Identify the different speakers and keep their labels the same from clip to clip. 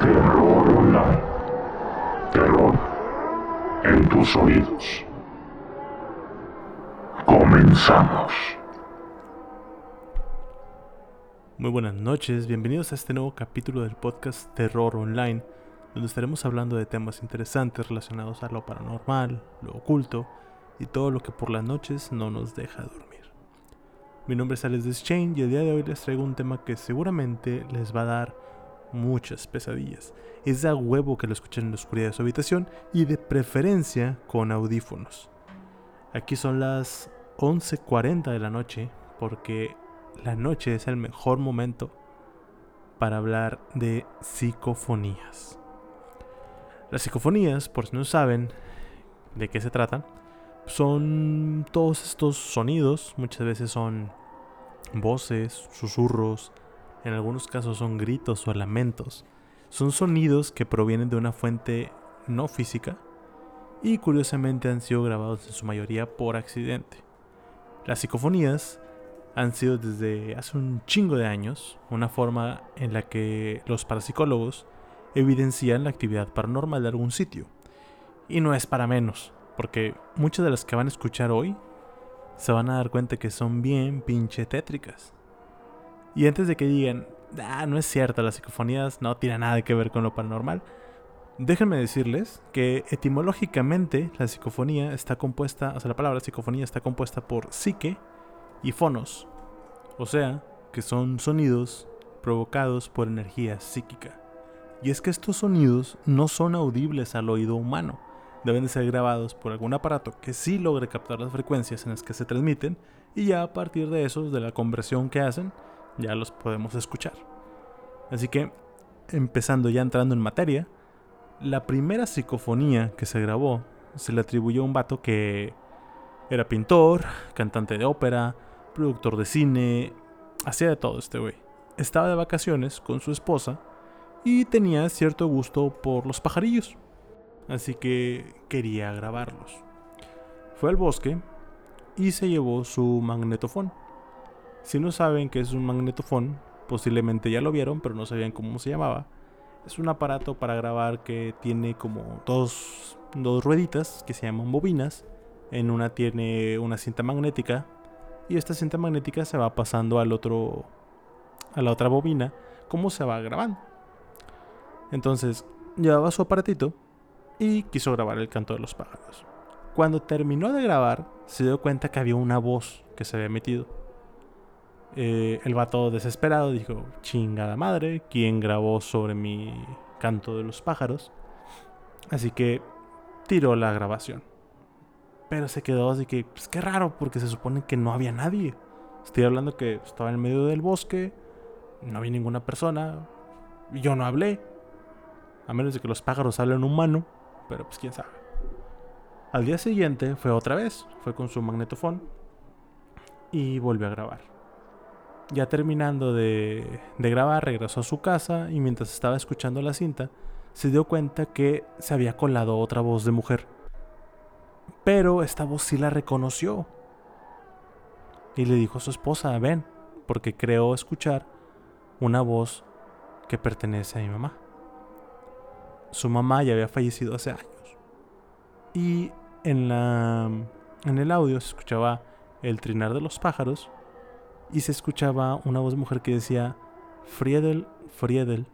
Speaker 1: Terror Online. Terror en tus oídos. Comenzamos.
Speaker 2: Muy buenas noches, bienvenidos a este nuevo capítulo del podcast Terror Online, donde estaremos hablando de temas interesantes relacionados a lo paranormal, lo oculto y todo lo que por las noches no nos deja dormir. Mi nombre es Alex Deschange y el día de hoy les traigo un tema que seguramente les va a dar muchas pesadillas. Es a huevo que lo escuchen en la oscuridad de su habitación y de preferencia con audífonos. Aquí son las 11.40 de la noche porque la noche es el mejor momento para hablar de psicofonías. Las psicofonías, por si no saben de qué se tratan, son todos estos sonidos, muchas veces son voces, susurros, en algunos casos son gritos o lamentos. Son sonidos que provienen de una fuente no física y curiosamente han sido grabados en su mayoría por accidente. Las psicofonías han sido desde hace un chingo de años una forma en la que los parapsicólogos evidencian la actividad paranormal de algún sitio. Y no es para menos, porque muchas de las que van a escuchar hoy se van a dar cuenta que son bien pinche tétricas. Y antes de que digan, ah, no es cierto, las psicofonías no tienen nada que ver con lo paranormal, déjenme decirles que etimológicamente la psicofonía está compuesta, o sea, la palabra psicofonía está compuesta por psique y fonos, o sea, que son sonidos provocados por energía psíquica. Y es que estos sonidos no son audibles al oído humano, deben de ser grabados por algún aparato que sí logre captar las frecuencias en las que se transmiten y ya a partir de eso, de la conversión que hacen, ya los podemos escuchar. Así que, empezando ya entrando en materia, la primera psicofonía que se grabó se le atribuyó a un vato que era pintor, cantante de ópera, productor de cine, hacía de todo este güey. Estaba de vacaciones con su esposa y tenía cierto gusto por los pajarillos, así que quería grabarlos. Fue al bosque y se llevó su magnetofón. Si no saben qué es un magnetofón, posiblemente ya lo vieron, pero no sabían cómo se llamaba. Es un aparato para grabar que tiene como dos, dos rueditas que se llaman bobinas. En una tiene una cinta magnética y esta cinta magnética se va pasando al otro a la otra bobina como se va grabando. Entonces, llevaba su aparatito y quiso grabar el canto de los pájaros. Cuando terminó de grabar, se dio cuenta que había una voz que se había metido eh, el vato desesperado dijo, chingada madre, ¿quién grabó sobre mi canto de los pájaros? Así que tiró la grabación. Pero se quedó así que, pues qué raro, porque se supone que no había nadie. Estoy hablando que estaba en medio del bosque, no había ninguna persona, y yo no hablé. A menos de que los pájaros hablen humano, pero pues quién sabe. Al día siguiente fue otra vez, fue con su magnetofón y volvió a grabar. Ya terminando de, grabar, regresó a su casa y mientras estaba escuchando la cinta, se dio cuenta que se había colado otra voz de mujer. Pero esta voz sí la reconoció. Y le dijo a su esposa, ven, porque creo escuchar una voz que pertenece a mi mamá. Su mamá ya había fallecido hace años. Y en, la, en el audio se escuchaba el trinar de los pájaros y se escuchaba una voz mujer que decía, Friedel, Friedel,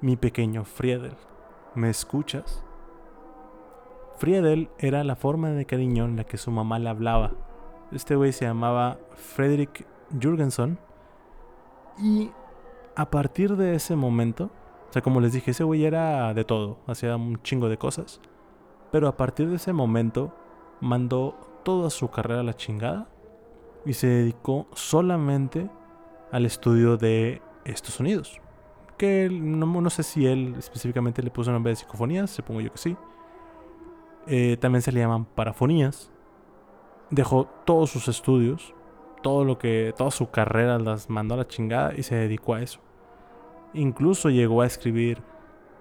Speaker 2: mi pequeño Friedel, ¿me escuchas? Friedel era la forma de cariño en la que su mamá le hablaba. Este güey se llamaba Frederick Jurgenson. Y a partir de ese momento, o sea, como les dije, ese güey era de todo, hacía un chingo de cosas. Pero a partir de ese momento, mandó toda su carrera a la chingada y se dedicó solamente al estudio de estos sonidos. Que no, sé si él específicamente le puso nombre de psicofonías, supongo yo que sí. Eh, también se le llaman parafonías. Dejó todos sus estudios, todo lo que, toda su carrera las mandó a la chingada y se dedicó a eso. Incluso llegó a escribir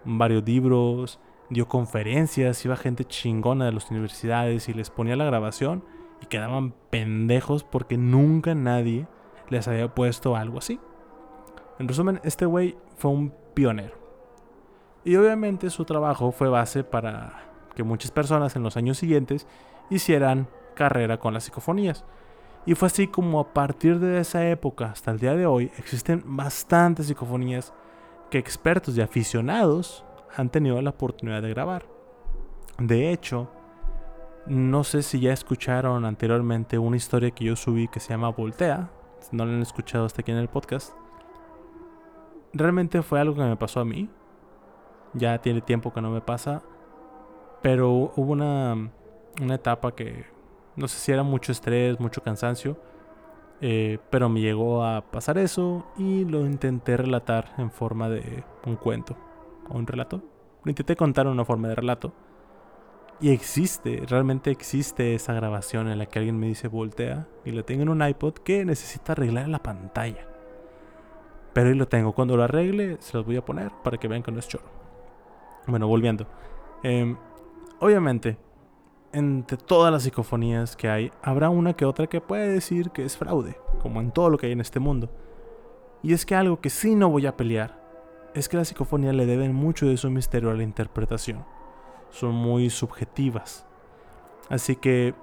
Speaker 2: varios libros, dio conferencias, iba gente chingona de las universidades y les ponía la grabación y quedaban pendejos porque nunca nadie les había puesto algo así. En resumen, este güey fue un pionero. Y obviamente su trabajo fue base para que muchas personas en los años siguientes hicieran carrera con las psicofonías. Y fue así como a partir de esa época hasta el día de hoy existen bastantes psicofonías que expertos y aficionados han tenido la oportunidad de grabar. De hecho, no sé si ya escucharon anteriormente una historia que yo subí que se llama Voltea. Si no la han escuchado hasta aquí en el podcast. Realmente fue algo que me pasó a mí. Ya tiene tiempo que no me pasa. Pero hubo una, una etapa que no sé si era mucho estrés, mucho cansancio. Eh, pero me llegó a pasar eso y lo intenté relatar en forma de un cuento o un relato. Lo intenté contar en una forma de relato. Y existe, realmente existe esa grabación en la que alguien me dice voltea y lo tengo en un iPod que necesita arreglar la pantalla. Pero ahí lo tengo. Cuando lo arregle, se los voy a poner para que vean que no es choro. Bueno, volviendo. Em, obviamente, entre todas las psicofonías que hay, habrá una que otra que puede decir que es fraude, como en todo lo que hay en este mundo. Y es que algo que sí no voy a pelear es que las psicofonías le deben mucho de su misterio a la interpretación. Son muy subjetivas. Así que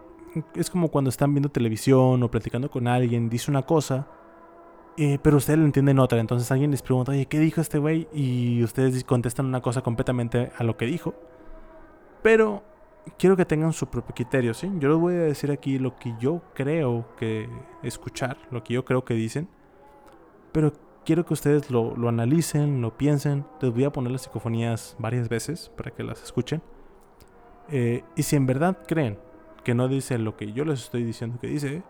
Speaker 2: es como cuando están viendo televisión o platicando con alguien, dice una cosa, eh, pero ustedes lo entienden otra. Entonces alguien les pregunta, oye, ¿qué dijo este güey? Y ustedes contestan una cosa completamente a lo que dijo. Pero quiero que tengan su propio criterio, ¿sí? Yo les voy a decir aquí lo que yo creo que escuchar, lo que yo creo que dicen, pero quiero que ustedes lo, analicen, lo piensen. Les voy a poner las psicofonías varias veces para que las escuchen. Eh, y si en verdad creen que no dice lo que yo les estoy diciendo que dice,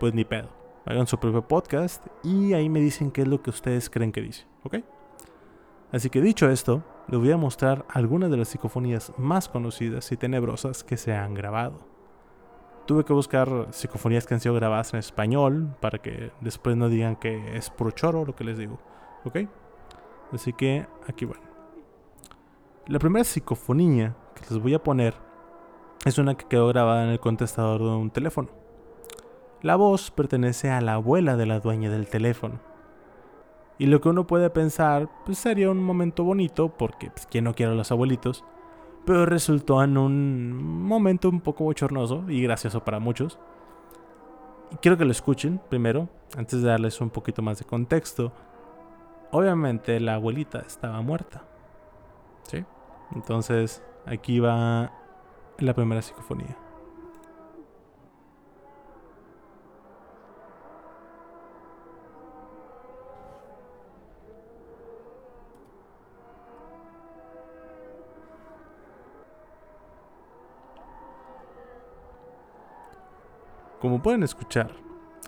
Speaker 2: pues ni pedo. Hagan su propio podcast y ahí me dicen qué es lo que ustedes creen que dice, ¿ok? Así que dicho esto, les voy a mostrar algunas de las psicofonías más conocidas y tenebrosas que se han grabado. Tuve que buscar psicofonías que han sido grabadas en español para que después no digan que es puro choro lo que les digo. ¿Ok? Así que aquí van. La primera psicofonía que les voy a poner es una que quedó grabada en el contestador de un teléfono. La voz pertenece a la abuela de la dueña del teléfono y lo que uno puede pensar, pues sería un momento bonito, porque pues, quien no quiere a los abuelitos, pero resultó en un momento un poco bochornoso y gracioso para muchos. Y quiero que lo escuchen primero, antes de darles un poquito más de contexto. Obviamente la abuelita estaba muerta. ¿Sí? Entonces, aquí va la primera psicofonía. Como pueden escuchar,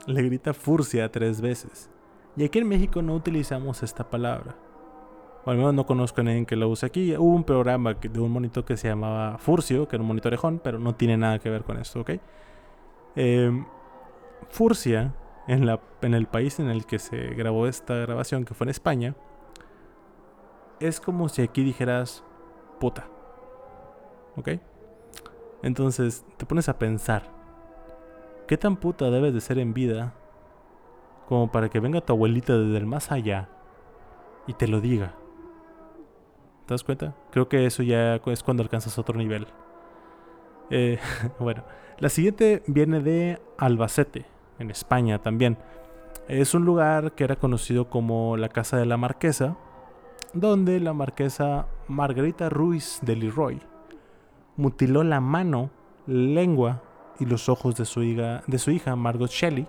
Speaker 2: le grita furcia tres veces. Y aquí en México no utilizamos esta palabra. O al menos no conozco a nadie que la use aquí. Hubo un programa de un monitor que se llamaba Furcio, que era un monitorejón, pero no tiene nada que ver con esto, ¿ok? Em, furcia, en, la, en el país en el que se grabó esta grabación, que fue en España, es como si aquí dijeras puta. ¿Ok? Entonces te pones a pensar ¿Qué tan puta debes de ser en vida como para que venga tu abuelita desde el más allá y te lo diga? ¿Te das cuenta? Creo que eso ya es cuando alcanzas otro nivel. Eh, bueno, la siguiente viene de Albacete, en España también. Es un lugar que era conocido como la Casa de la Marquesa, donde la marquesa Margarita Ruiz de Leroy mutiló la mano, lengua y los ojos de su hija, de su hija Margot Shelley.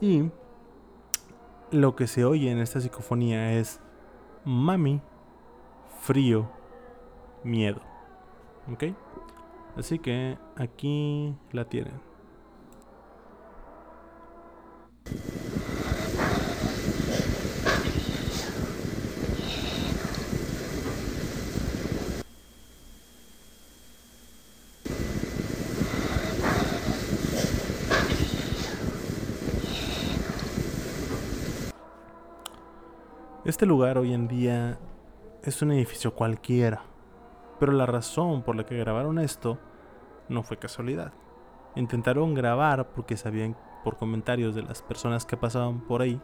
Speaker 2: Y lo que se oye en esta psicofonía es mami, frío, miedo. ¿Ok? Así que aquí la tienen. Este lugar hoy en día es un edificio cualquiera, pero la razón por la que grabaron esto no fue casualidad. Intentaron grabar porque sabían por comentarios de las personas que pasaban por ahí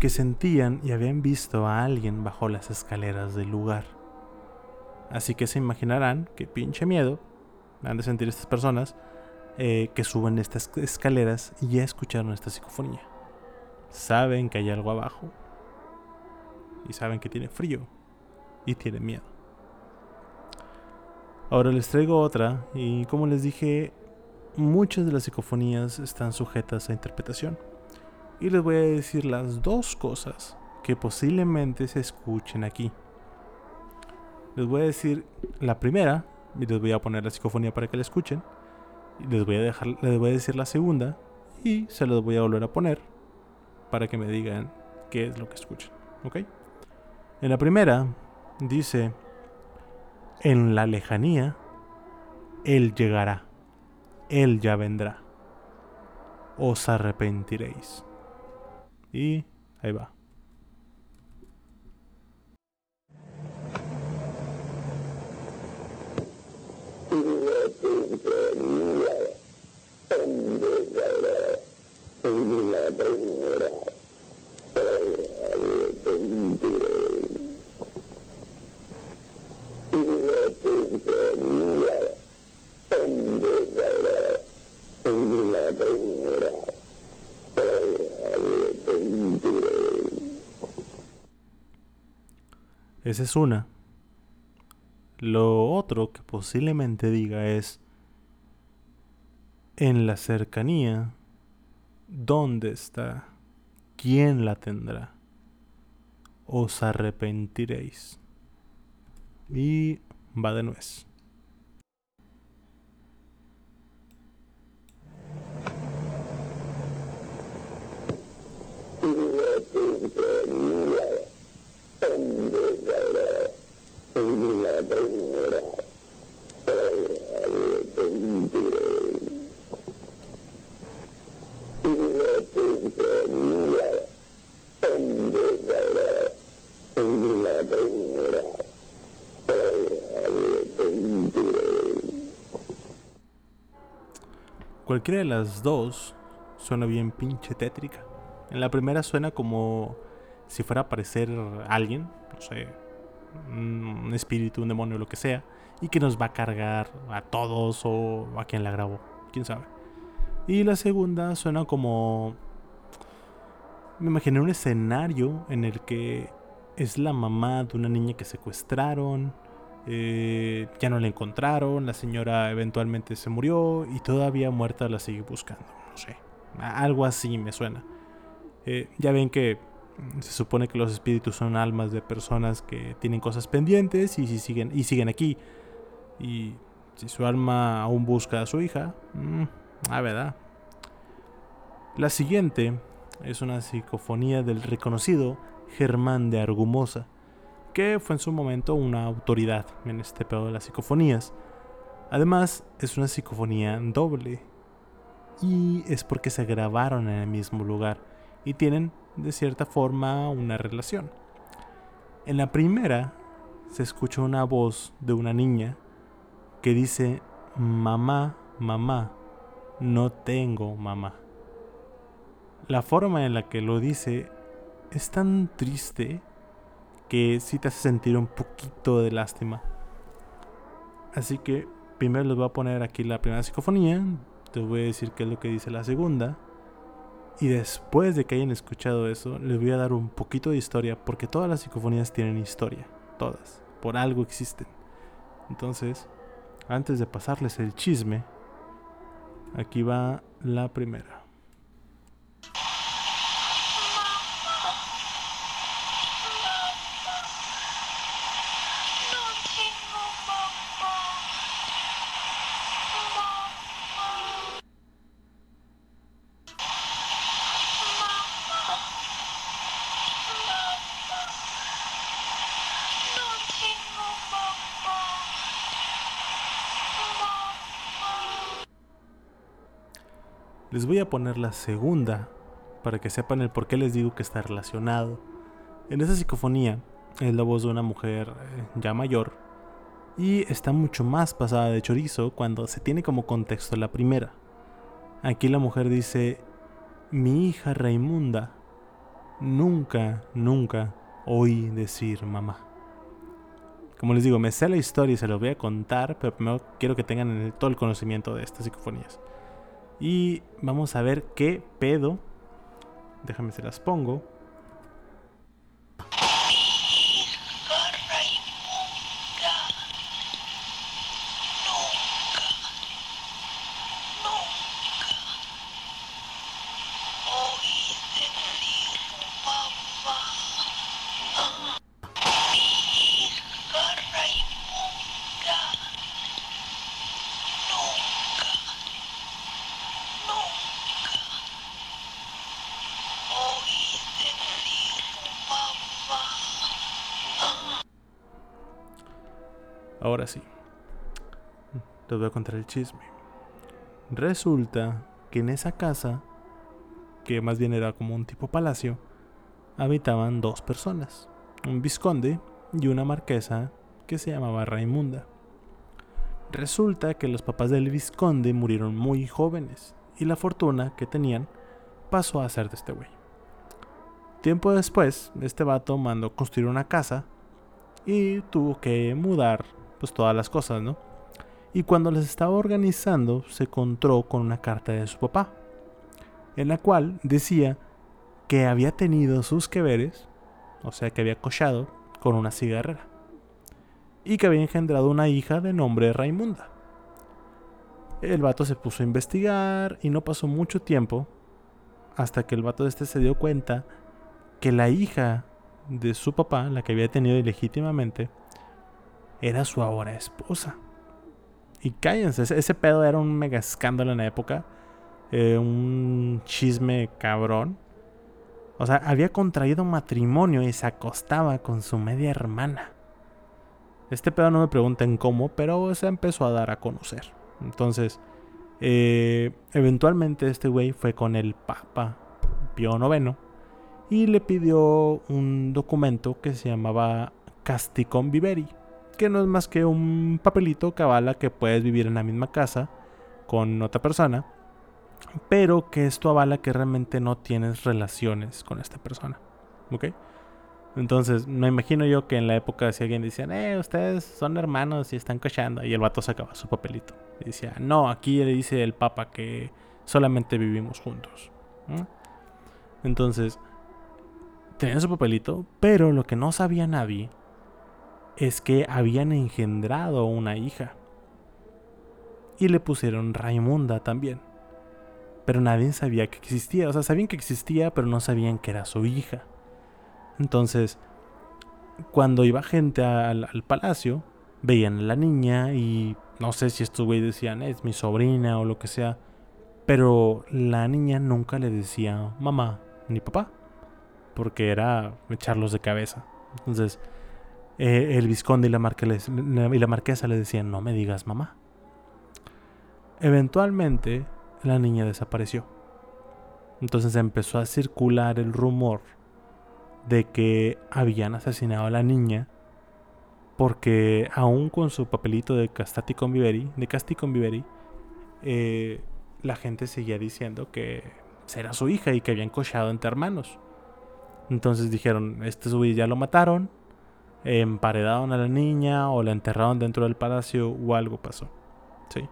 Speaker 2: que sentían y habían visto a alguien bajo las escaleras del lugar. Así que se imaginarán que pinche miedo han de sentir estas personas eh, que suben estas escaleras y ya escucharon esta psicofonía. Saben que hay algo abajo y saben que tiene frío y tiene miedo. Ahora les traigo otra y como les dije, muchas de las psicofonías están sujetas a interpretación. Y les voy a decir las dos cosas que posiblemente se escuchen aquí. Les voy a decir la primera y les voy a poner la psicofonía para que la escuchen. Y les voy a dejar les voy a decir la segunda y se los voy a volver a poner para que me digan qué es lo que escuchan, ¿ok? En la primera dice en la lejanía él llegará. Él ya vendrá. Os arrepentiréis. Y ahí va. Esa es una. Lo otro que posiblemente diga es en la cercanía, ¿dónde está? ¿Quién la tendrá? Os arrepentiréis. Y va de nuez. Cualquiera de las dos suena bien pinche tétrica. En la primera suena como si fuera a aparecer alguien, no sé, un espíritu, un demonio, lo que sea, y que nos va a cargar a todos o a quien la grabó, quién sabe. Y la segunda suena como... Me imaginé un escenario en el que es la mamá de una niña que secuestraron, eh, ya no la encontraron, la señora eventualmente se murió y todavía muerta la sigue buscando. No sé, algo así me suena. Eh, ya ven que se supone que los espíritus son almas de personas que tienen cosas pendientes y si siguen y siguen aquí. Y si su alma aún busca a su hija, ah, verdad. La siguiente es una psicofonía del reconocido Germán de Argumosa que fue en su momento una autoridad en este pedo de las psicofonías. Además, es una psicofonía doble. Y es porque se grabaron en el mismo lugar y tienen, de cierta forma, una relación. En la primera, se escucha una voz de una niña que dice, mamá, mamá, no tengo mamá. La forma en la que lo dice es tan triste que sí te hace sentir un poquito de lástima. Así que primero les voy a poner aquí la primera psicofonía, te voy a decir qué es lo que dice la segunda. Y después de que hayan escuchado eso, les voy a dar un poquito de historia, porque todas las psicofonías tienen historia, todas, por algo existen. Entonces, antes de pasarles el chisme, aquí va la primera. Poner la segunda para que sepan el por qué les digo que está relacionado. En esa psicofonía es la voz de una mujer eh, ya mayor y está mucho más pasada de chorizo cuando se tiene como contexto la primera. Aquí la mujer dice, mi hija Raimunda, nunca, nunca oí decir mamá. Como les digo, me sé la historia y se lo voy a contar, pero primero quiero que tengan todo el conocimiento de estas psicofonías. Y vamos a ver qué pedo. Déjame se las pongo. Les voy a contar el chisme. Resulta que en esa casa, que más bien era como un tipo palacio, habitaban dos personas. Un visconde y una marquesa que se llamaba Raimunda. Resulta que los papás del visconde murieron muy jóvenes y la fortuna que tenían pasó a ser de este güey. Tiempo después, este vato mandó construir una casa y tuvo que mudar pues todas las cosas, ¿no? Y cuando les estaba organizando, se encontró con una carta de su papá, en la cual decía que había tenido sus que veres, o sea que había cochado con una cigarrera, y que había engendrado una hija de nombre Raimunda. El vato se puso a investigar y no pasó mucho tiempo hasta que el vato de este se dio cuenta que la hija de su papá, la que había tenido ilegítimamente, era su ahora esposa. Y cállense, ese, pedo era un mega escándalo en la época. Eh, un chisme cabrón. O sea, había contraído matrimonio y se acostaba con su media hermana. Este pedo no me pregunten cómo, pero se empezó a dar a conocer. Entonces, eh, eventualmente este güey fue con el Papa Pío IX y le pidió un documento que se llamaba Casticon Viveri que no es más que un papelito que avala que puedes vivir en la misma casa con otra persona, pero que esto avala que realmente no tienes relaciones con esta persona. ¿Ok? Entonces, me imagino yo que en la época si alguien decía, eh, ustedes son hermanos y están cochando, y el vato sacaba su papelito. Y decía, no, aquí le dice el papa que solamente vivimos juntos. Entonces, tenía su papelito, pero lo que no sabía nadie es que habían engendrado una hija. Y le pusieron Raimunda también. Pero nadie sabía que existía. O sea, sabían que existía, pero no sabían que era su hija. Entonces, cuando iba gente al, palacio, veían a la niña y no sé si estos güeyes decían, es mi sobrina o lo que sea. Pero la niña nunca le decía mamá ni papá. Porque era echarlos de cabeza. Entonces, eh, el visconde y la, y la marquesa le decían, no me digas mamá. Eventualmente, la niña desapareció. Entonces empezó a circular el rumor de que habían asesinado a la niña porque aún con su papelito de Castati Conviveri, de Casti Conviveri, eh, la gente seguía diciendo que era su hija y que habían cochado entre hermanos. Entonces dijeron, este su ya lo mataron, emparedaron a la niña o la enterraron dentro del palacio o algo pasó. ¿sí?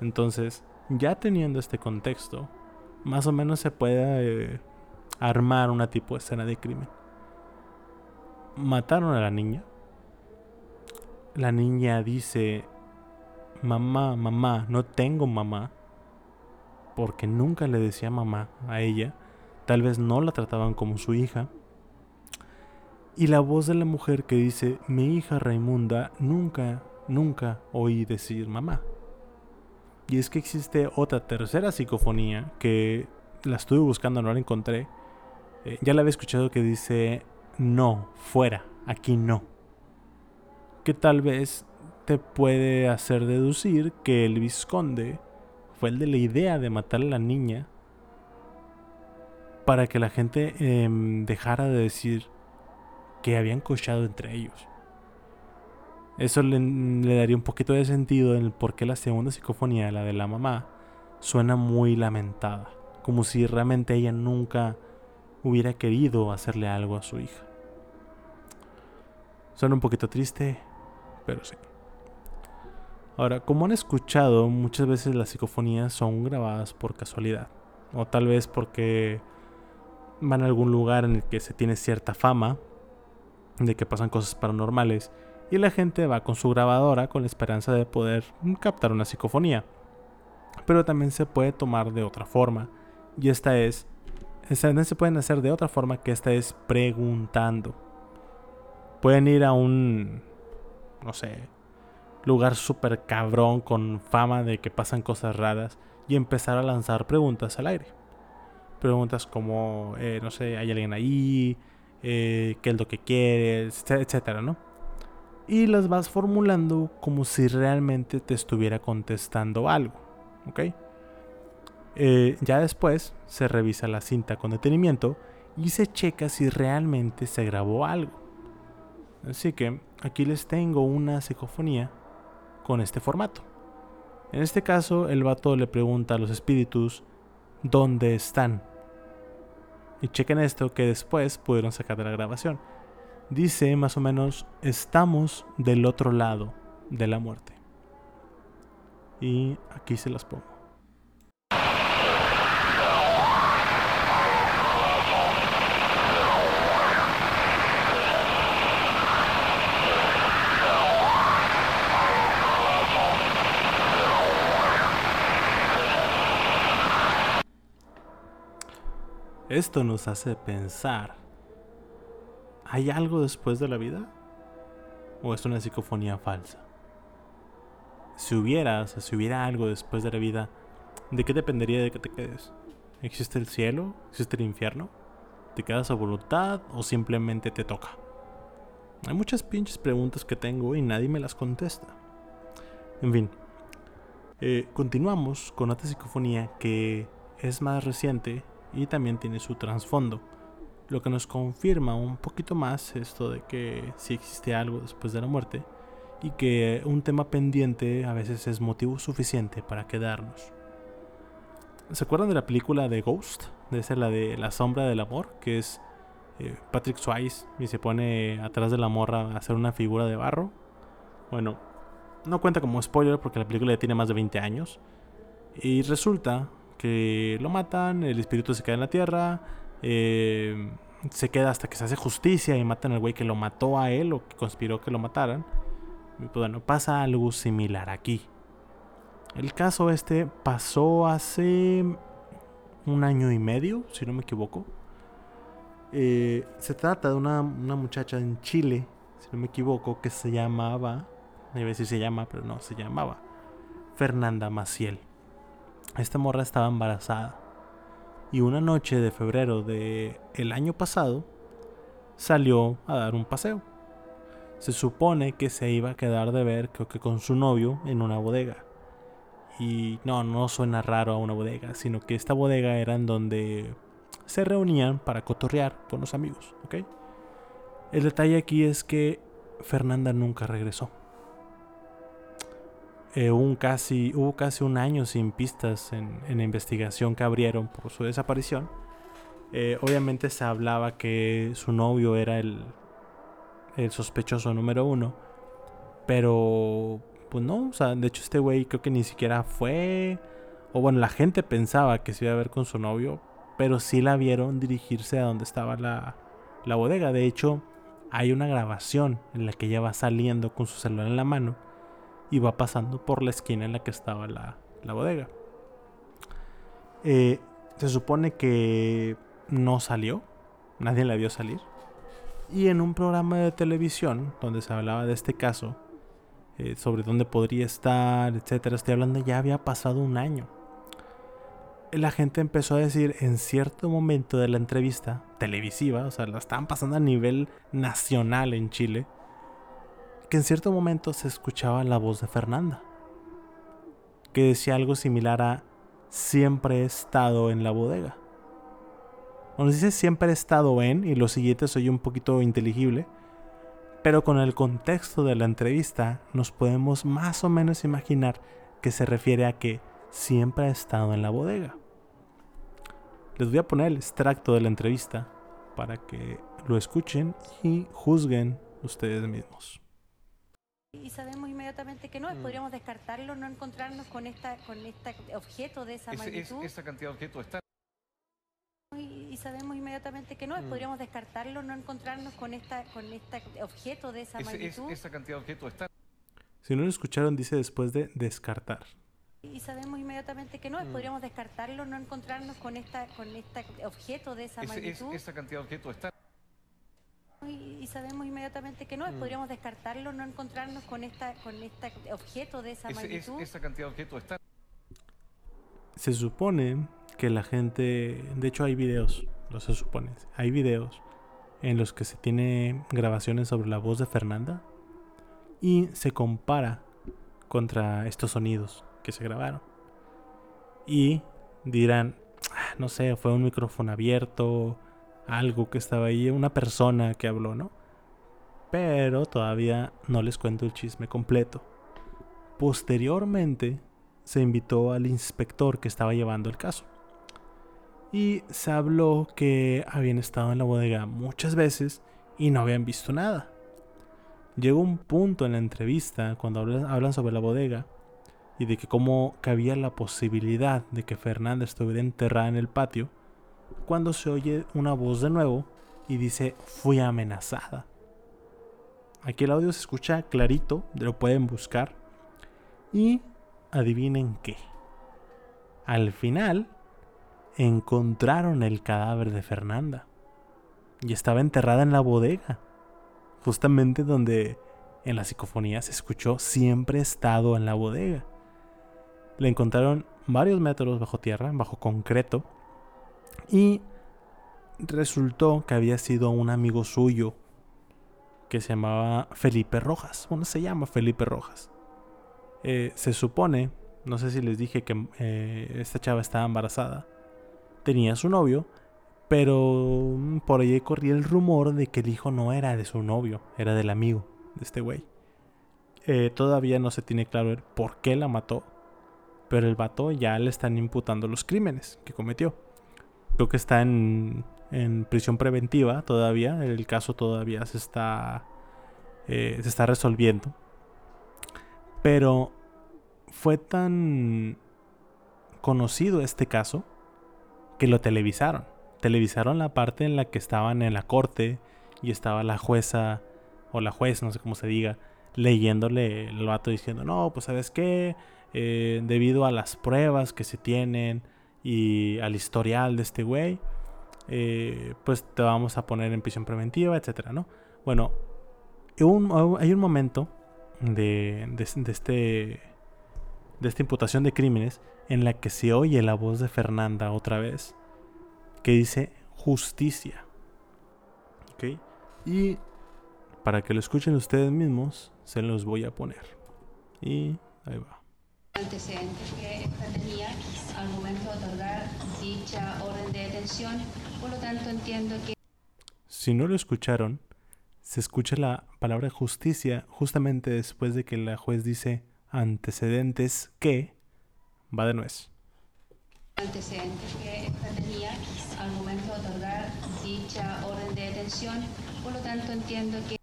Speaker 2: Entonces, ya teniendo este contexto, más o menos se puede eh, armar una tipo de escena de crimen. Mataron a la niña. La niña dice, mamá, mamá, no tengo mamá. Porque nunca le decía mamá a ella. Tal vez no la trataban como su hija y la voz de la mujer que dice, mi hija Raimunda nunca, nunca oí decir mamá. Y es que existe otra tercera psicofonía que la estuve buscando, no la encontré. Eh, ya la había escuchado que dice, no, fuera, aquí no. Que tal vez te puede hacer deducir que el visconde fue el de la idea de matar a la niña para que la gente em, dejara de decir que habían cochado entre ellos. Eso le, daría un poquito de sentido en el por qué la segunda psicofonía, la de la mamá, suena muy lamentada. Como si realmente ella nunca hubiera querido hacerle algo a su hija. Suena un poquito triste, pero sí. Ahora, como han escuchado, muchas veces las psicofonías son grabadas por casualidad. O tal vez porque van a algún lugar en el que se tiene cierta fama de que pasan cosas paranormales y la gente va con su grabadora con la esperanza de poder captar una psicofonía. Pero también se puede tomar de otra forma y esta es, esta se pueden hacer de otra forma que esta es preguntando. Pueden ir a un, no sé, lugar súper cabrón con fama de que pasan cosas raras y empezar a lanzar preguntas al aire. Preguntas como, eh, no sé, ¿hay alguien ahí? Eh, ¿Qué es lo que quieres? Etcétera, ¿no? Y las vas formulando como si realmente te estuviera contestando algo, ¿ok? Eh, ya después se revisa la cinta con detenimiento y se checa si realmente se grabó algo. Así que aquí les tengo una psicofonía con este formato. En este caso, el vato le pregunta a los espíritus dónde están. Y chequen esto que después pudieron sacar de la grabación. Dice más o menos, estamos del otro lado de la muerte. Y aquí se las pongo. Esto nos hace pensar, ¿hay algo después de la vida? ¿O es una psicofonía falsa? Si hubiera, si hubiera algo después de la vida, ¿de qué dependería de que te quedes? ¿Existe el cielo? ¿Existe el infierno? ¿Te quedas a voluntad o simplemente te toca? Hay muchas pinches preguntas que tengo y nadie me las contesta. En fin, eh, continuamos con otra psicofonía que es más reciente y también tiene su trasfondo, lo que nos confirma un poquito más esto de que si existe algo después de la muerte y que un tema pendiente a veces es motivo suficiente para quedarnos. ¿Se acuerdan de la película de Ghost? De esa la de La sombra del amor, que es eh, Patrick Swayze y se pone atrás de la morra a hacer una figura de barro. Bueno, no cuenta como spoiler porque la película ya tiene más de 20 años. Y resulta que lo matan, el espíritu se queda en la tierra, eh, se queda hasta que se hace justicia y matan al güey que lo mató a él o que conspiró que lo mataran. Y pues bueno, pasa algo similar aquí. El caso este pasó hace un año y medio, si no me equivoco. Eh, se trata de una, una, muchacha en Chile, si no me equivoco, que se llamaba, a ver si se llama, pero no, se llamaba Fernanda Maciel. Esta morra estaba embarazada. Y una noche de febrero de el año pasado salió a dar un paseo. Se supone que se iba a quedar de ver, que con su novio, en una bodega. Y no, no suena raro a una bodega, sino que esta bodega era en donde se reunían para cotorrear con los amigos, ¿ok? El detalle aquí es que Fernanda nunca regresó. Eh, un casi, hubo casi un año sin pistas en, la investigación que abrieron por su desaparición. Eh, obviamente se hablaba que su novio era el, el sospechoso número uno. Pero, pues no, o sea, de hecho este güey creo que ni siquiera fue. O bueno, la gente pensaba que se iba a ver con su novio, pero sí la vieron dirigirse a donde estaba la, la bodega. De hecho, hay una grabación en la que ella va saliendo con su celular en la mano y va pasando por la esquina en la que estaba la, bodega. Eh, se supone que no salió, nadie la vio salir. Y en un programa de televisión donde se hablaba de este caso, eh, sobre dónde podría estar, etcétera, estoy hablando ya había pasado un año. La gente empezó a decir en cierto momento de la entrevista televisiva, o sea, la estaban pasando a nivel nacional en Chile, que en cierto momento se escuchaba la voz de Fernanda, que decía algo similar a siempre he estado en la bodega. Nos dice siempre he estado en, y lo siguiente soy un poquito inteligible, pero con el contexto de la entrevista nos podemos más o menos imaginar que se refiere a que siempre ha estado en la bodega. Les voy a poner el extracto de la entrevista para que lo escuchen y juzguen ustedes mismos.
Speaker 3: Y sabemos inmediatamente que no,
Speaker 4: Mm.
Speaker 3: podríamos descartarlo, no encontrarnos con esta, con este objeto de esa
Speaker 4: es-
Speaker 3: magnitud.
Speaker 4: esa cantidad de objetos está.
Speaker 3: Y, y sabemos inmediatamente que no,
Speaker 4: Mm.
Speaker 3: podríamos descartarlo, no encontrarnos con esta, con este objeto de esa
Speaker 4: es-
Speaker 3: magnitud.
Speaker 4: esa cantidad de objetos está.
Speaker 2: Si no lo escucharon, dice después de descartar.
Speaker 3: Y sabemos inmediatamente que no,
Speaker 4: Mm.
Speaker 3: podríamos descartarlo, no encontrarnos con esta, con este objeto de esa
Speaker 4: es-
Speaker 3: magnitud.
Speaker 4: esa cantidad de objetos está.
Speaker 3: Y, y sabemos inmediatamente que no,
Speaker 4: Mm.
Speaker 3: podríamos descartarlo, no encontrarnos con esta, con este objeto de esa
Speaker 4: es-
Speaker 3: magnitud.
Speaker 4: esa cantidad de objetos está.
Speaker 2: Se supone que la gente, de hecho hay videos, no se supone, hay videos en los que se tiene grabaciones sobre la voz de Fernanda y se compara contra estos sonidos que se grabaron. Y dirán, "Ah, no sé, fue un micrófono abierto, algo que estaba ahí, una persona que habló, ¿no? Pero todavía no les cuento el chisme completo. Posteriormente se invitó al inspector que estaba llevando el caso. Y se habló que habían estado en la bodega muchas veces y no habían visto nada. Llegó un punto en la entrevista cuando hablan, sobre la bodega y de que cómo cabía la posibilidad de que Fernanda estuviera enterrada en el patio, cuando se oye una voz de nuevo y dice fui amenazada. Aquí el audio se escucha clarito, lo pueden buscar. Y adivinen qué. Al final encontraron el cadáver de Fernanda. Y estaba enterrada en la bodega. Justamente donde en la psicofonía se escuchó siempre estado en la bodega. La encontraron varios metros bajo tierra, bajo concreto. Y resultó que había sido un amigo suyo que se llamaba Felipe Rojas. Bueno, se llama Felipe Rojas. Eh, se supone, no sé si les dije que eh, esta chava estaba embarazada. Tenía su novio, pero por ahí corría el rumor de que el hijo no era de su novio, era del amigo de este güey. Eh, todavía no se tiene claro por qué la mató, pero el vato ya le están imputando los crímenes que cometió. Creo que está en, en prisión preventiva todavía, el caso todavía se está, eh, se está resolviendo. Pero fue tan conocido este caso que lo televisaron. Televisaron la parte en la que estaban en la corte y estaba la jueza o la juez, no sé cómo se diga, leyéndole el vato diciendo, no, pues sabes qué, Eh, debido a las pruebas que se tienen y al historial de este güey, eh, pues te vamos a poner en prisión preventiva, etcétera, ¿no? Bueno, hay un momento de, de, de este de esta imputación de crímenes en la que se oye la voz de Fernanda otra vez que dice justicia. ¿Ok? Y para que lo escuchen ustedes mismos, se los voy a poner. Y ahí va.
Speaker 5: Antecedentes que esta tenía al momento de otorgar dicha orden de detención. Por lo tanto, entiendo que
Speaker 2: Si no lo escucharon, se escucha la palabra justicia justamente después de que la juez dice antecedentes que va de nuez.
Speaker 5: antecedentes que esta tenía al momento de otorgar dicha orden de detención. Por lo tanto, entiendo que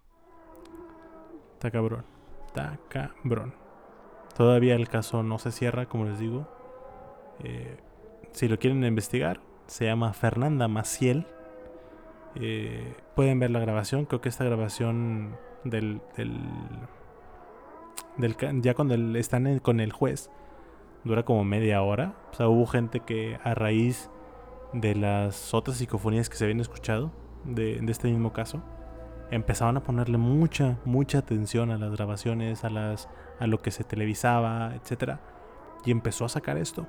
Speaker 2: Está cabrón. Está cabrón. Todavía el caso no se cierra, como les digo. Eh, si lo quieren investigar, se llama Fernanda Maciel. Eh, pueden ver la grabación. Creo que esta grabación del. del, ya cuando están con el juez dura como media hora. O sea, hubo gente que a raíz de las otras psicofonías que se habían escuchado de, de este mismo caso, empezaban a ponerle mucha, mucha atención a las grabaciones, a las a lo que se televisaba, etcétera, y empezó a sacar esto.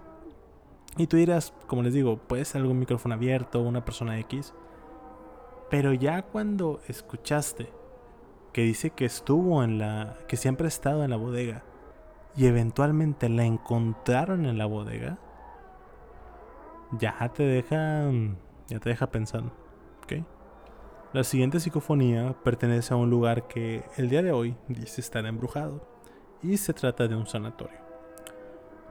Speaker 2: Y tú dirás, como les digo, puede ser algún micrófono abierto, una persona X, pero ya cuando escuchaste que dice que estuvo en la que siempre ha estado en la bodega y eventualmente la encontraron en la bodega, ya te deja ya te deja pensando, ¿ok? La siguiente psicofonía pertenece a un lugar que el día de hoy dice estar embrujado y se trata de un sanatorio.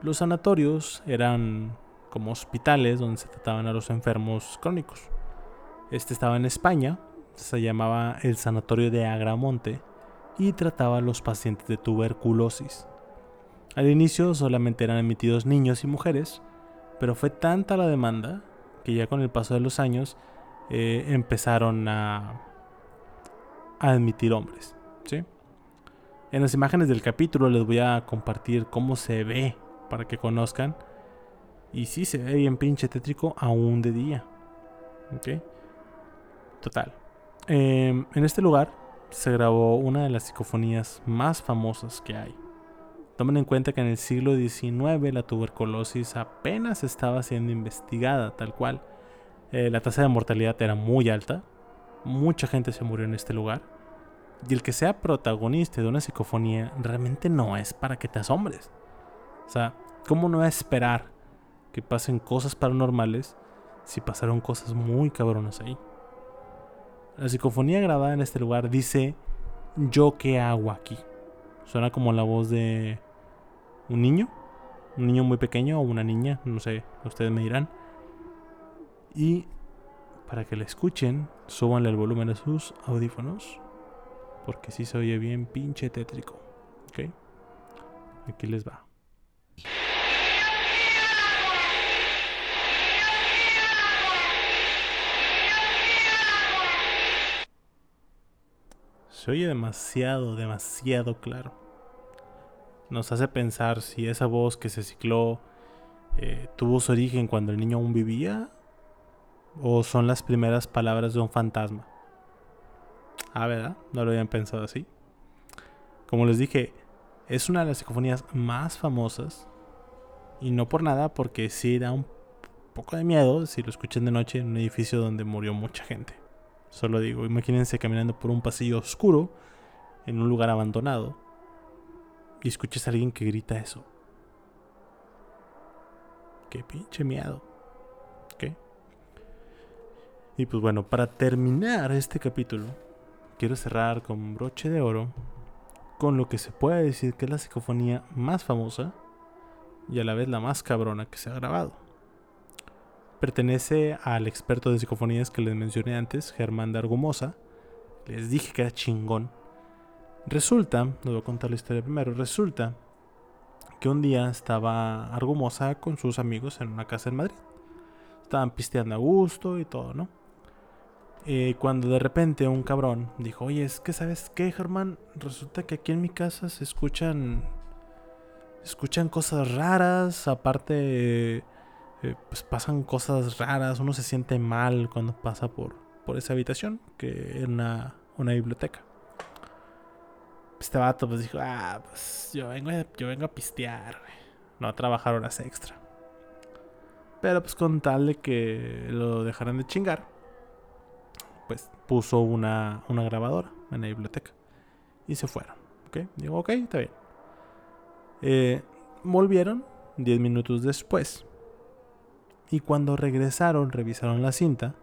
Speaker 2: Los sanatorios eran como hospitales donde se trataban a los enfermos crónicos. Este estaba en España, se llamaba el Sanatorio de Agramonte y trataba a los pacientes de tuberculosis. Al inicio solamente eran admitidos niños y mujeres, pero fue tanta la demanda que ya con el paso de los años eh, empezaron a, a admitir hombres. ¿sí? En las imágenes del capítulo les voy a compartir cómo se ve para que conozcan. Y sí se ve bien pinche tétrico aún de día. ¿Ok? Total. Em, en este lugar se grabó una de las psicofonías más famosas que hay. Tomen en cuenta que en el siglo XIX la tuberculosis apenas estaba siendo investigada tal cual. Eh, la tasa de mortalidad era muy alta. Mucha gente se murió en este lugar. Y el que sea protagonista de una psicofonía realmente no es para que te asombres. O sea, ¿cómo no esperar que pasen cosas paranormales si pasaron cosas muy cabronas ahí? La psicofonía grabada en este lugar dice, yo qué hago aquí. Suena como la voz de un niño, un niño muy pequeño o una niña, no sé, ustedes me dirán. Y para que la escuchen, súbanle el volumen a sus audífonos, porque si se oye bien pinche tétrico. ¿Ok? Aquí les va. Se oye demasiado, demasiado claro. Nos hace pensar si esa voz que se cicló eh, tuvo su origen cuando el niño aún vivía o son las primeras palabras de un fantasma. Ah, ¿verdad? No lo habían pensado así. Como les dije, es una de las psicofonías más famosas. Y no por nada, porque sí da un poco de miedo si lo escuchan de noche en un edificio donde murió mucha gente. Solo digo, imagínense caminando por un pasillo oscuro en un lugar abandonado y escuches a alguien que grita eso. Qué pinche miedo. ¿Ok? Y pues bueno, para terminar este capítulo, quiero cerrar con broche de oro con lo que se puede decir que es la psicofonía más famosa y a la vez la más cabrona que se ha grabado. Pertenece al experto de psicofonías que les mencioné antes, Germán de Argumosa. Les dije que era chingón. Resulta, les voy a contar la historia primero, resulta que un día estaba Argumosa con sus amigos en una casa en Madrid. Estaban pisteando a gusto y todo, ¿no? Eh, cuando de repente un cabrón dijo, oye, es que sabes qué, Germán, resulta que aquí en mi casa se escuchan, escuchan cosas raras, aparte, eh, pues pasan cosas raras, uno se siente mal cuando pasa por, por esa habitación, que era una, una biblioteca. Este vato pues dijo, ah, pues yo vengo, yo vengo a pistear, no a trabajar horas extra. Pero pues con tal de que lo dejaran de chingar, pues puso una, una grabadora en la biblioteca. Y se fueron. ¿Ok? Digo, ok, está bien. Eh, volvieron 10 minutos después. Y cuando regresaron, revisaron la cinta.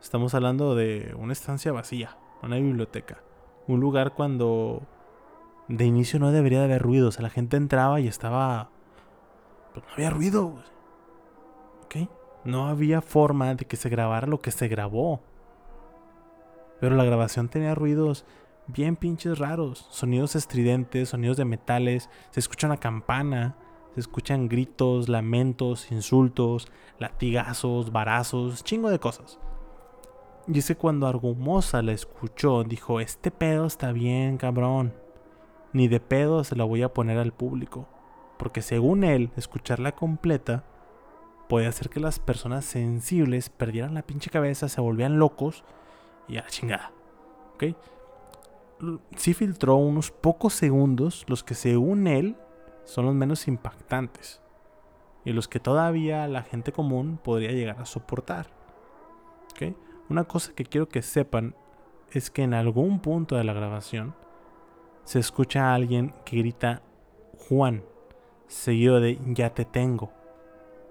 Speaker 2: Estamos hablando de una estancia vacía, una biblioteca. Un lugar cuando de inicio no debería de haber ruido. O sea, la gente entraba y estaba... Pues no había ruido. ¿Ok? No había forma de que se grabara lo que se grabó. Pero la grabación tenía ruidos bien pinches raros. Sonidos estridentes, sonidos de metales. Se escucha una campana. Se escuchan gritos, lamentos, insultos, latigazos, varazos, chingo de cosas. Y es que cuando Argumosa la escuchó, dijo, este pedo está bien, cabrón. Ni de pedo se la voy a poner al público. Porque según él, escucharla completa puede hacer que las personas sensibles perdieran la pinche cabeza, se volvían locos y a la chingada. ¿Ok? Sí filtró unos pocos segundos, los que según él son los menos impactantes. Y los que todavía la gente común podría llegar a soportar. ¿Ok? Una cosa que quiero que sepan es que en algún punto de la grabación se escucha a alguien que grita Juan, seguido de ya te tengo,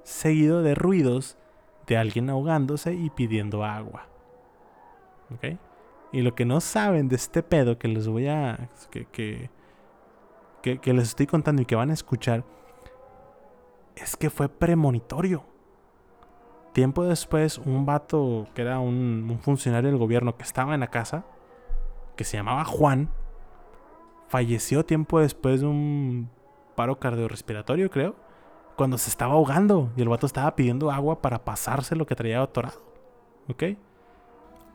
Speaker 2: seguido de ruidos de alguien ahogándose y pidiendo agua. ¿Ok? Y lo que no saben de este pedo que les voy a. que, que, les estoy contando y que van a escuchar. Es que fue premonitorio. tiempo después, un vato que era un, un funcionario del gobierno que estaba en la casa, que se llamaba Juan, falleció tiempo después de un paro cardiorrespiratorio, creo, cuando se estaba ahogando y el vato estaba pidiendo agua para pasarse lo que traía atorado. ¿Ok?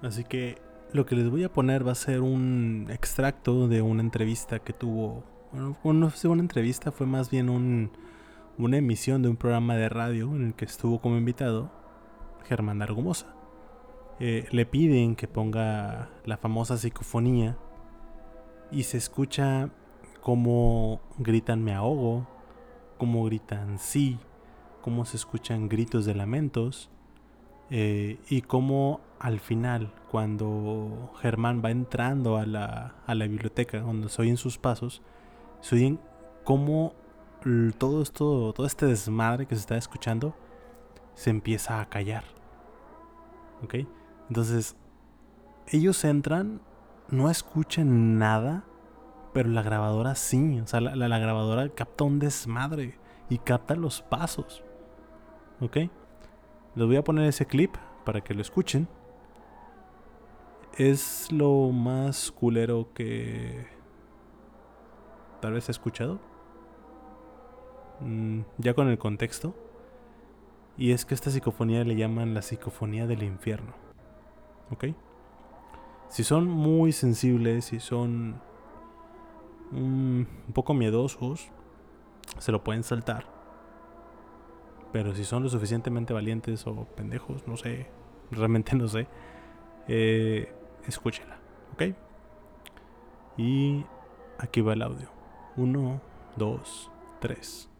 Speaker 2: Así que lo que les voy a poner va a ser un extracto de una entrevista que tuvo. Bueno, no fue una entrevista, fue más bien un, una emisión de un programa de radio en el que estuvo como invitado Germán Argumosa. Eh, le piden que ponga la famosa psicofonía y se escucha como gritan me ahogo, como gritan sí, cómo se escuchan gritos de lamentos eh, y cómo al final cuando Germán va entrando a la, a la biblioteca donde se oyen sus pasos, se oyen cómo todo esto, todo este desmadre que se está escuchando se empieza a callar. ¿Ok? Entonces, ellos entran, no escuchan nada, pero la grabadora sí. O sea, la, la- la grabadora capta un desmadre y capta los pasos. ¿Ok? Les voy a poner ese clip para que lo escuchen. Es lo más culero que tal vez he escuchado. Mm, ya con el contexto. Y es que esta psicofonía le llaman la psicofonía del infierno. ¿Ok? Si son muy sensibles, si son un poco miedosos, se lo pueden saltar. Pero si son lo suficientemente valientes o pendejos, no sé, realmente no sé, eh, escúchela, ¿ok? Y aquí va el audio. Uno, dos, tres.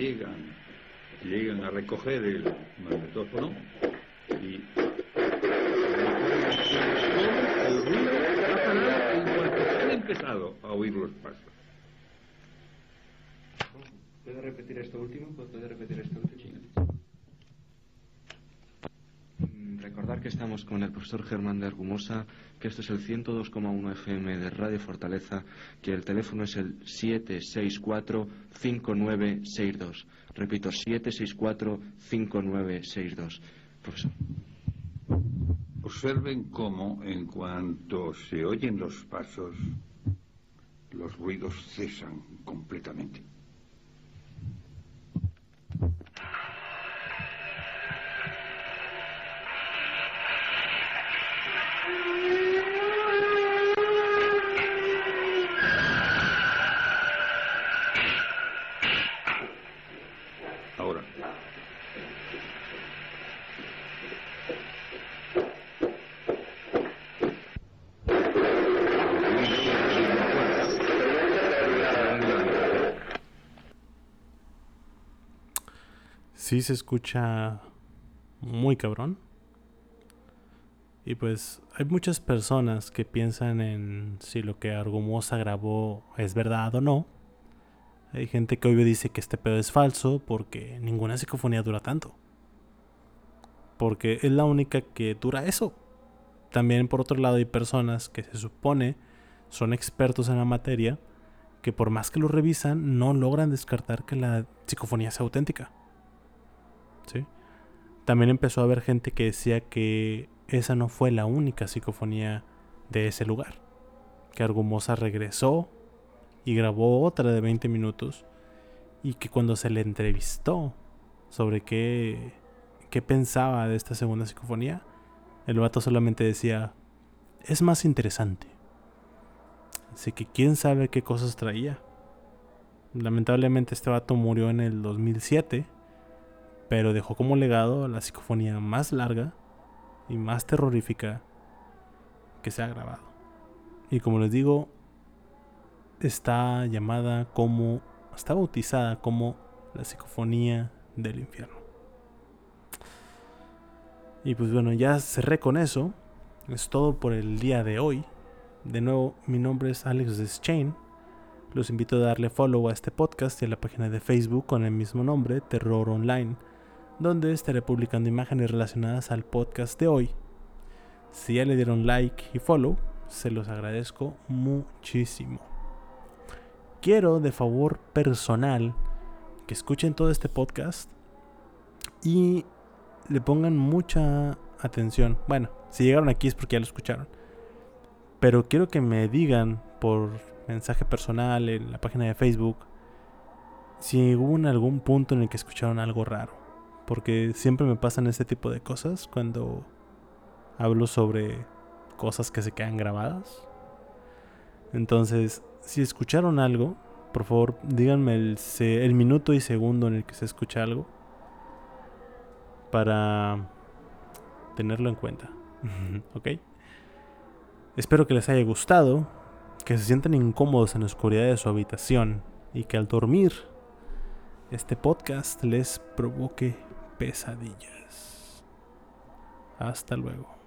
Speaker 6: Llegan, llegan a recoger el magnetófono y el ruido va a parar en cuanto se han empezado a oír los pasos.
Speaker 7: ¿Puede repetir esto último? ¿Puede repetir esto último? Mm, Recordar que estamos con el profesor Germán de Argumosa, que esto es el 102,1 FM de Radio Fortaleza, que el teléfono es el 764-5962. Repito, 764-5962. Profesor.
Speaker 6: Observen cómo, en cuanto se oyen los pasos, los ruidos cesan completamente.
Speaker 2: Sí se escucha muy cabrón. Y pues hay muchas personas que piensan en si lo que Argumosa grabó es verdad o no. Hay gente que obvio dice que este pedo es falso porque ninguna psicofonía dura tanto. Porque es la única que dura eso. También por otro lado hay personas que se supone son expertos en la materia que por más que lo revisan no logran descartar que la psicofonía sea auténtica. También empezó a haber gente que decía que esa no fue la única psicofonía de ese lugar. Que Argumosa regresó y grabó otra de 20 minutos y que cuando se le entrevistó sobre qué, qué pensaba de esta segunda psicofonía, el vato solamente decía, es más interesante. Así que quién sabe qué cosas traía. Lamentablemente este vato murió en el 2007, pero dejó como legado la psicofonía más larga y más terrorífica que se ha grabado. Y como les digo, está llamada como, está bautizada como la psicofonía del infierno. Y pues bueno, ya cerré con eso. Es todo por el día de hoy. De nuevo, mi nombre es Alex Deschain. Los invito a darle follow a este podcast y a la página de Facebook con el mismo nombre, Terror Online, donde estaré publicando imágenes relacionadas al podcast de hoy. Si ya le dieron like y follow, se los agradezco muchísimo. Quiero de favor personal que escuchen todo este podcast y le pongan mucha atención. Bueno, si llegaron aquí es porque ya lo escucharon. Pero quiero que me digan por mensaje personal en la página de Facebook si hubo algún punto en el que escucharon algo raro. Porque siempre me pasan este tipo de cosas cuando hablo sobre cosas que se quedan grabadas. Entonces, si escucharon algo, por favor díganme el, el minuto y segundo en el que se escucha algo. Para tenerlo en cuenta. ¿Ok? Espero que les haya gustado, que se sientan incómodos en la oscuridad de su habitación y que al dormir este podcast les provoque pesadillas. Hasta luego.